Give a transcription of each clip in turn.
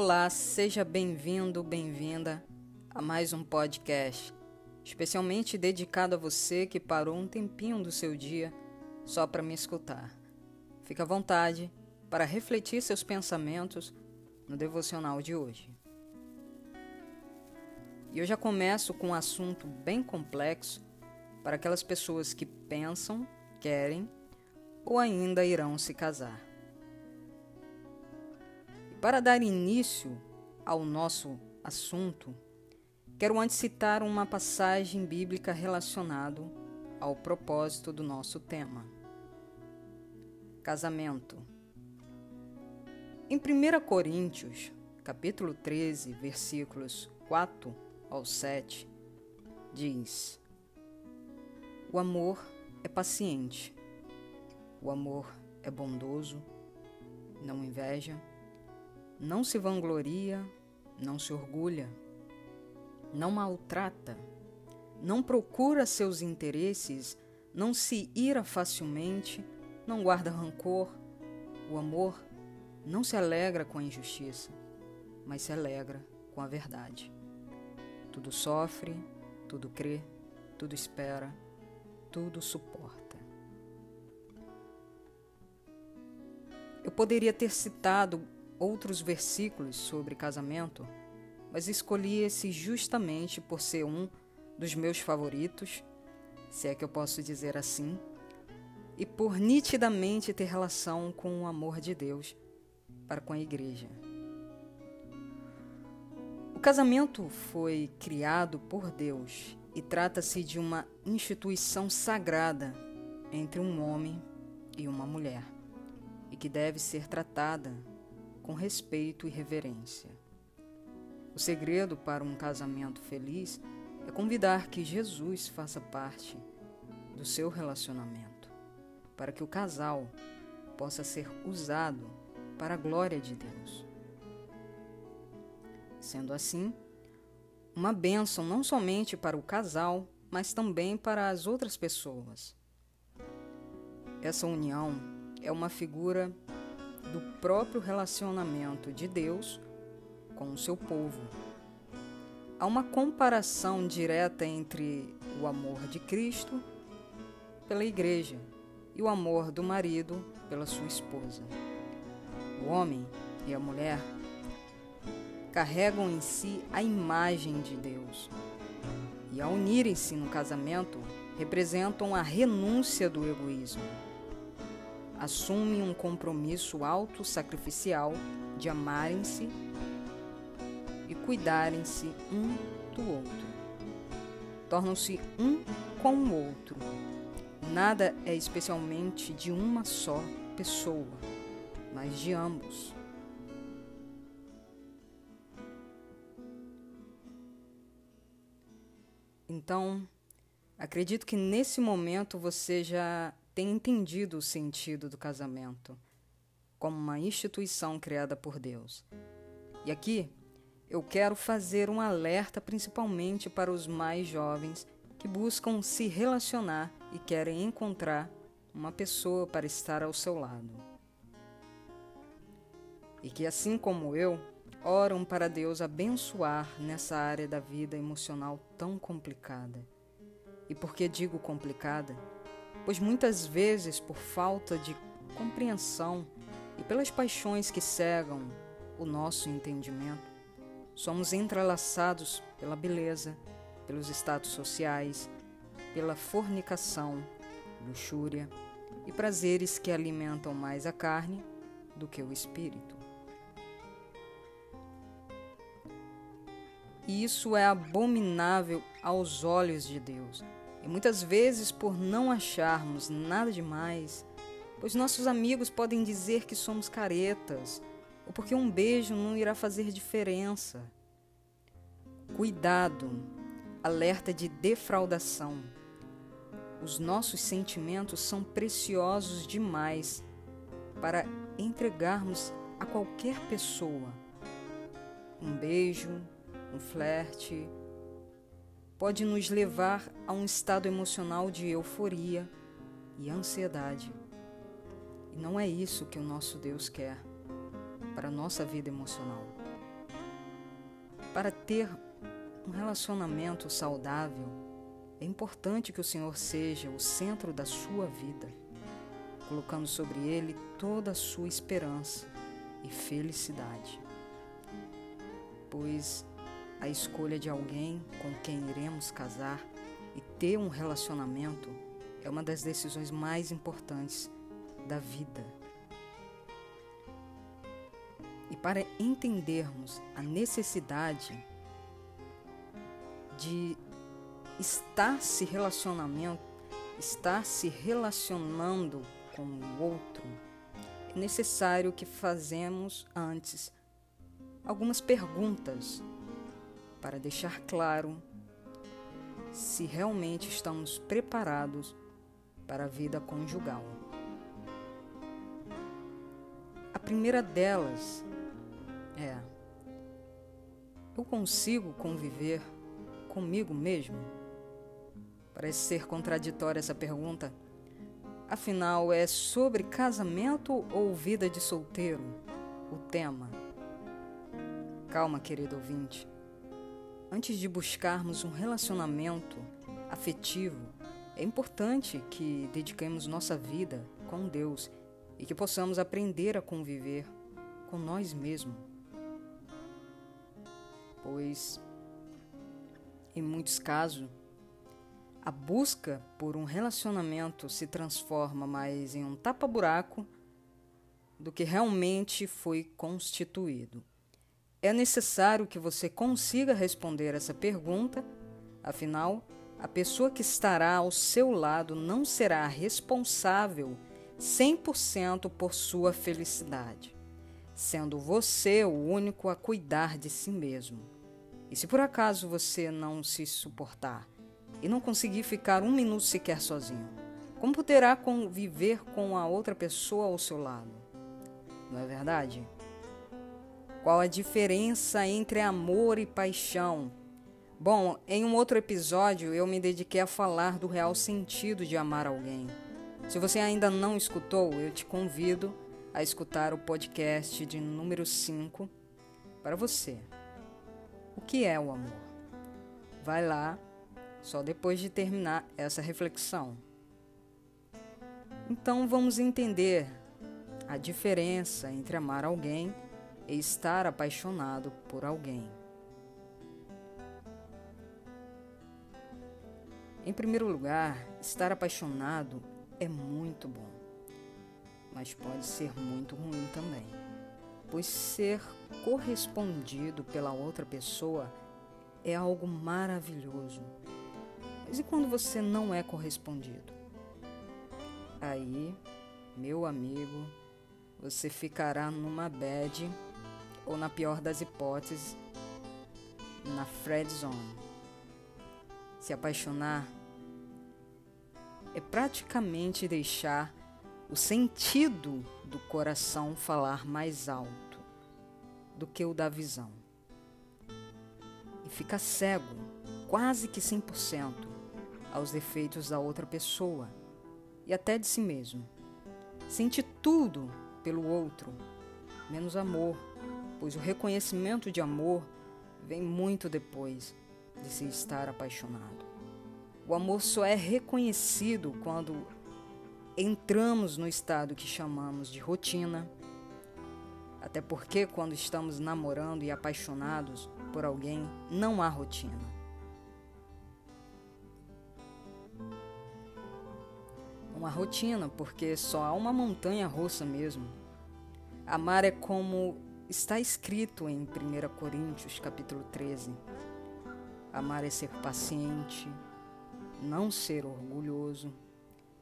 Olá, seja bem-vindo, bem-vinda a mais um podcast, especialmente dedicado a você que parou um tempinho do seu dia só para me escutar. Fique à vontade para refletir seus pensamentos no devocional de hoje. E eu já começo com um assunto bem complexo para aquelas pessoas que pensam, querem ou ainda irão se casar. Para dar início ao nosso assunto, quero antes citar uma passagem bíblica relacionada ao propósito do nosso tema. Casamento. Em 1 Coríntios, capítulo 13, versículos 4 ao 7, diz: O amor é paciente, o amor é bondoso, não inveja, não se vangloria, não se orgulha, não maltrata, não procura seus interesses, não se ira facilmente, não guarda rancor. O amor não se alegra com a injustiça, mas se alegra com a verdade. Tudo sofre, tudo crê, tudo espera, tudo suporta. Eu poderia ter citado outros versículos sobre casamento, mas escolhi esse justamente por ser um dos meus favoritos, se é que eu posso dizer assim, e por nitidamente ter relação com o amor de Deus para com a igreja. O casamento foi criado por Deus e trata-se de uma instituição sagrada entre um homem e uma mulher, e que deve ser tratada com respeito e reverência. O segredo para um casamento feliz é convidar que Jesus faça parte do seu relacionamento, para que o casal possa ser usado para a glória de Deus. Sendo assim, uma bênção não somente para o casal, mas também para as outras pessoas. Essa união é uma figura do próprio relacionamento de Deus com o seu povo. Há uma comparação direta entre o amor de Cristo pela igreja e o amor do marido pela sua esposa. O homem e a mulher carregam em si a imagem de Deus e, ao unirem-se no casamento, representam a renúncia do egoísmo assumem um compromisso auto-sacrificial de amarem-se e cuidarem-se um do outro. Tornam-se um com o outro. Nada é especialmente de uma só pessoa, mas de ambos. Então, acredito que nesse momento você já tem entendido o sentido do casamento como uma instituição criada por Deus. E aqui eu quero fazer um alerta principalmente para os mais jovens que buscam se relacionar e querem encontrar uma pessoa para estar ao seu lado. E que, assim como eu, oram para Deus abençoar nessa área da vida emocional tão complicada. E por que digo complicada? Pois muitas vezes, por falta de compreensão e pelas paixões que cegam o nosso entendimento, somos entrelaçados pela beleza, pelos status sociais, pela fornicação, luxúria e prazeres que alimentam mais a carne do que o espírito. E isso é abominável aos olhos de Deus e muitas vezes, por não acharmos nada demais, pois nossos amigos podem dizer que somos caretas, ou porque um beijo não irá fazer diferença. Cuidado, alerta de defraudação. Os nossos sentimentos são preciosos demais para entregarmos a qualquer pessoa. Um beijo, um flerte, pode nos levar a um estado emocional de euforia e ansiedade. E não é isso que o nosso Deus quer para a nossa vida emocional. para ter um relacionamento saudável, é importante que o Senhor seja o centro da sua vida, colocando sobre ele toda a sua esperança e felicidade. Pois a escolha de alguém com quem iremos casar e ter um relacionamento é uma das decisões mais importantes da vida. E para entendermos a necessidade de estar se relacionamento, estar se relacionando com o outro, é necessário que fazemos antes algumas perguntas para deixar claro se realmente estamos preparados para a vida conjugal. A primeira delas é: eu consigo conviver comigo mesmo? Parece ser contraditória essa pergunta. Afinal, é sobre casamento ou vida de solteiro o tema? Calma, querido ouvinte. Antes de buscarmos um relacionamento afetivo, é importante que dediquemos nossa vida com Deus e que possamos aprender a conviver com nós mesmos. Pois, em muitos casos, a busca por um relacionamento se transforma mais em um tapa-buraco do que realmente foi constituído. É necessário que você consiga responder essa pergunta, afinal, a pessoa que estará ao seu lado não será responsável 100% por sua felicidade, sendo você o único a cuidar de si mesmo. E se por acaso você não se suportar e não conseguir ficar um minuto sequer sozinho, como poderá conviver com a outra pessoa ao seu lado? Não é verdade? Qual a diferença entre amor e paixão? Bom, em um outro episódio eu me dediquei a falar do real sentido de amar alguém. Se você ainda não escutou, eu te convido a escutar o podcast de número 5 para você. O que é o amor? Vai lá, só depois de terminar essa reflexão. Então vamos entender a diferença entre amar alguém e estar apaixonado por alguém. Em primeiro lugar, estar apaixonado é muito bom, mas pode ser muito ruim também, pois ser correspondido pela outra pessoa é algo maravilhoso. Mas e quando você não é correspondido? Aí, meu amigo, você ficará numa bad ou, na pior das hipóteses, na Fred Zone. Se apaixonar é praticamente deixar o sentido do coração falar mais alto do que o da visão. E fica cego, quase que 100%, aos defeitos da outra pessoa e até de si mesmo. Sente tudo pelo outro, menos amor, pois o reconhecimento de amor vem muito depois de se estar apaixonado. O amor só é reconhecido quando entramos no estado que chamamos de rotina. Até porque, quando estamos namorando e apaixonados por alguém, não há rotina. Há rotina, porque só há uma montanha russa mesmo. Amar é como Está escrito em 1 Coríntios capítulo 13: Amar é ser paciente, não ser orgulhoso,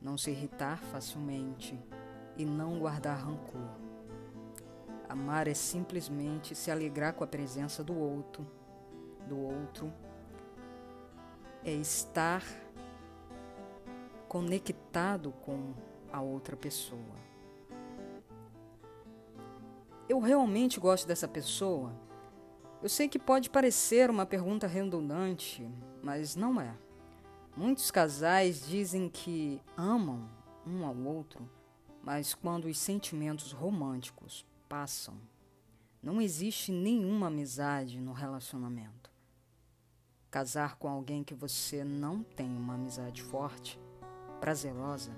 não se irritar facilmente e não guardar rancor. Amar é simplesmente se alegrar com a presença do outro, do outro, é estar conectado com a outra pessoa eu realmente gosto dessa pessoa? Eu sei que pode parecer uma pergunta redundante, mas não é. Muitos casais dizem que amam um ao outro, mas quando os sentimentos românticos passam, não existe nenhuma amizade no relacionamento. Casar com alguém que você não tem uma amizade forte, prazerosa,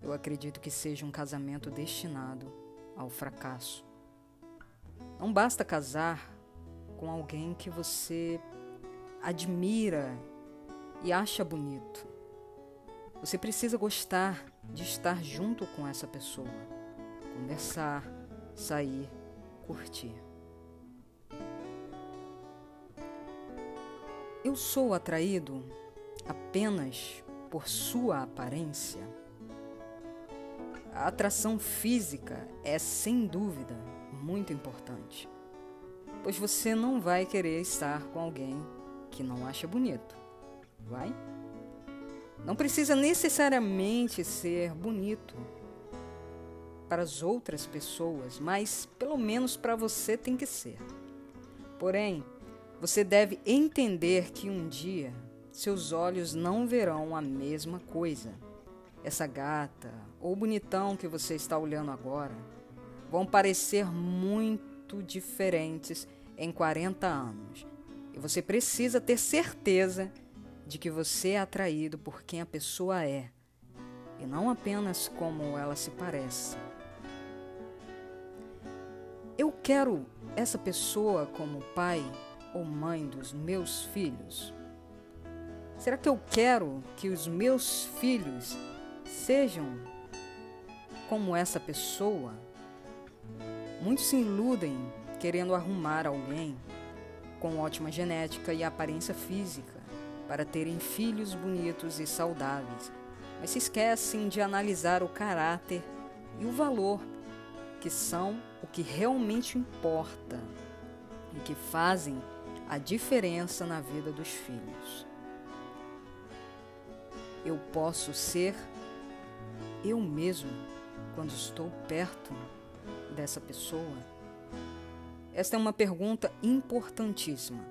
eu acredito que seja um casamento destinado ao fracasso. Não basta casar com alguém que você admira e acha bonito. Você precisa gostar de estar junto com essa pessoa, conversar, sair, curtir. Eu sou atraído apenas por sua aparência? A atração física é sem dúvida muito importante, pois você não vai querer estar com alguém que não acha bonito, vai? Não precisa necessariamente ser bonito para as outras pessoas, mas pelo menos para você tem que ser. Porém, você deve entender que um dia seus olhos não verão a mesma coisa. Essa gata ou bonitão que você está olhando agora vão parecer muito diferentes em 40 anos. E você precisa ter certeza de que você é atraído por quem a pessoa é e não apenas como ela se parece. Eu quero essa pessoa como pai ou mãe dos meus filhos? Será que eu quero que os meus filhos sejam como essa pessoa? Muitos se iludem querendo arrumar alguém com ótima genética e aparência física para terem filhos bonitos e saudáveis, mas se esquecem de analisar o caráter e o valor, que são o que realmente importa e que fazem a diferença na vida dos filhos. Eu posso ser eu mesmo quando estou perto dessa pessoa? Esta é uma pergunta importantíssima.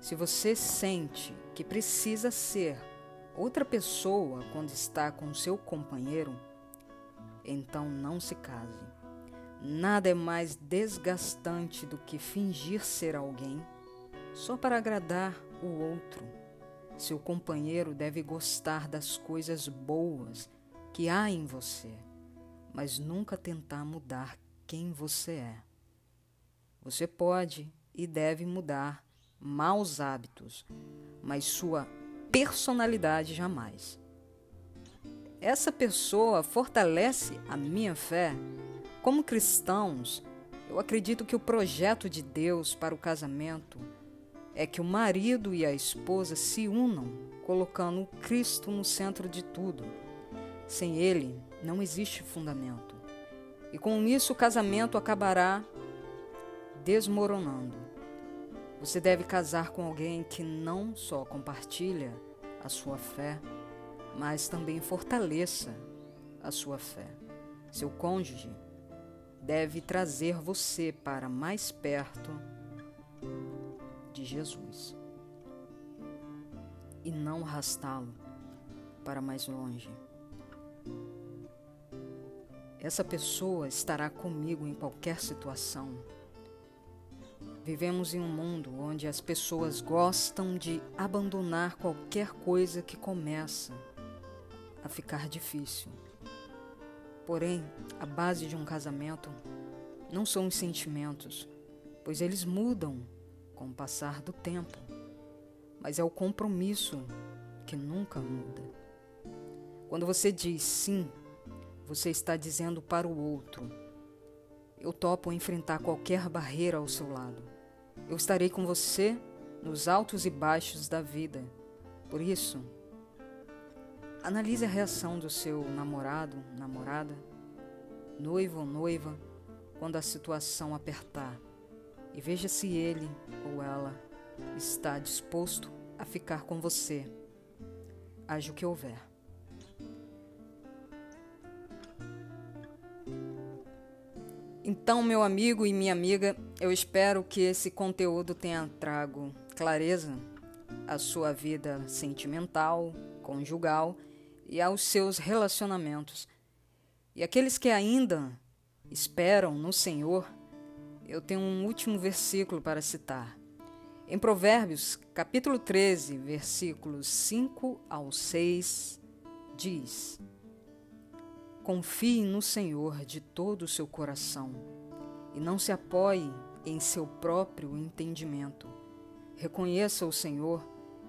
Se você sente que precisa ser outra pessoa quando está com seu companheiro, então não se case. Nada é mais desgastante do que fingir ser alguém só para agradar o outro. Seu companheiro deve gostar das coisas boas que há em você, mas nunca tentar mudar quem você é. Você pode e deve mudar maus hábitos, mas sua personalidade jamais. Essa pessoa fortalece a minha fé. Como cristãos, eu acredito que o projeto de Deus para o casamento é que o marido e a esposa se unam, colocando Cristo no centro de tudo. Sem ele, não existe fundamento. E com isso, o casamento acabará desmoronando. Você deve casar com alguém que não só compartilha a sua fé, mas também fortaleça a sua fé. Seu cônjuge deve trazer você para mais perto de Jesus e não arrastá-lo para mais longe. Essa pessoa estará comigo em qualquer situação. Vivemos em um mundo onde as pessoas gostam de abandonar qualquer coisa que começa a ficar difícil. Porém, a base de um casamento não são os sentimentos, pois eles mudam com o passar do tempo, mas é o compromisso que nunca muda. Quando você diz sim, você está dizendo para o outro: Eu topo enfrentar qualquer barreira ao seu lado. Eu estarei com você nos altos e baixos da vida. Por isso, analise a reação do seu namorado, namorada, noivo ou noiva, quando a situação apertar e veja se ele ou ela está disposto a ficar com você, haja o que houver. Então, meu amigo e minha amiga, eu espero que esse conteúdo tenha trago clareza à sua vida sentimental, conjugal e aos seus relacionamentos. E aqueles que ainda esperam no Senhor, eu tenho um último versículo para citar. Em Provérbios, capítulo 13, versículos 5 ao 6, diz: Confie no Senhor de todo o seu coração e não se apoie em seu próprio entendimento. Reconheça o Senhor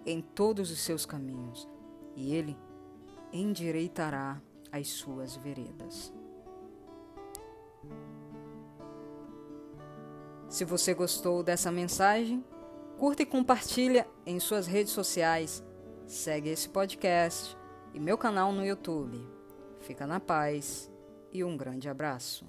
em todos os seus caminhos e ele endireitará as suas veredas. Se você gostou dessa mensagem, curta e compartilha em suas redes sociais. Segue esse podcast e meu canal no YouTube. Fica na paz e um grande abraço.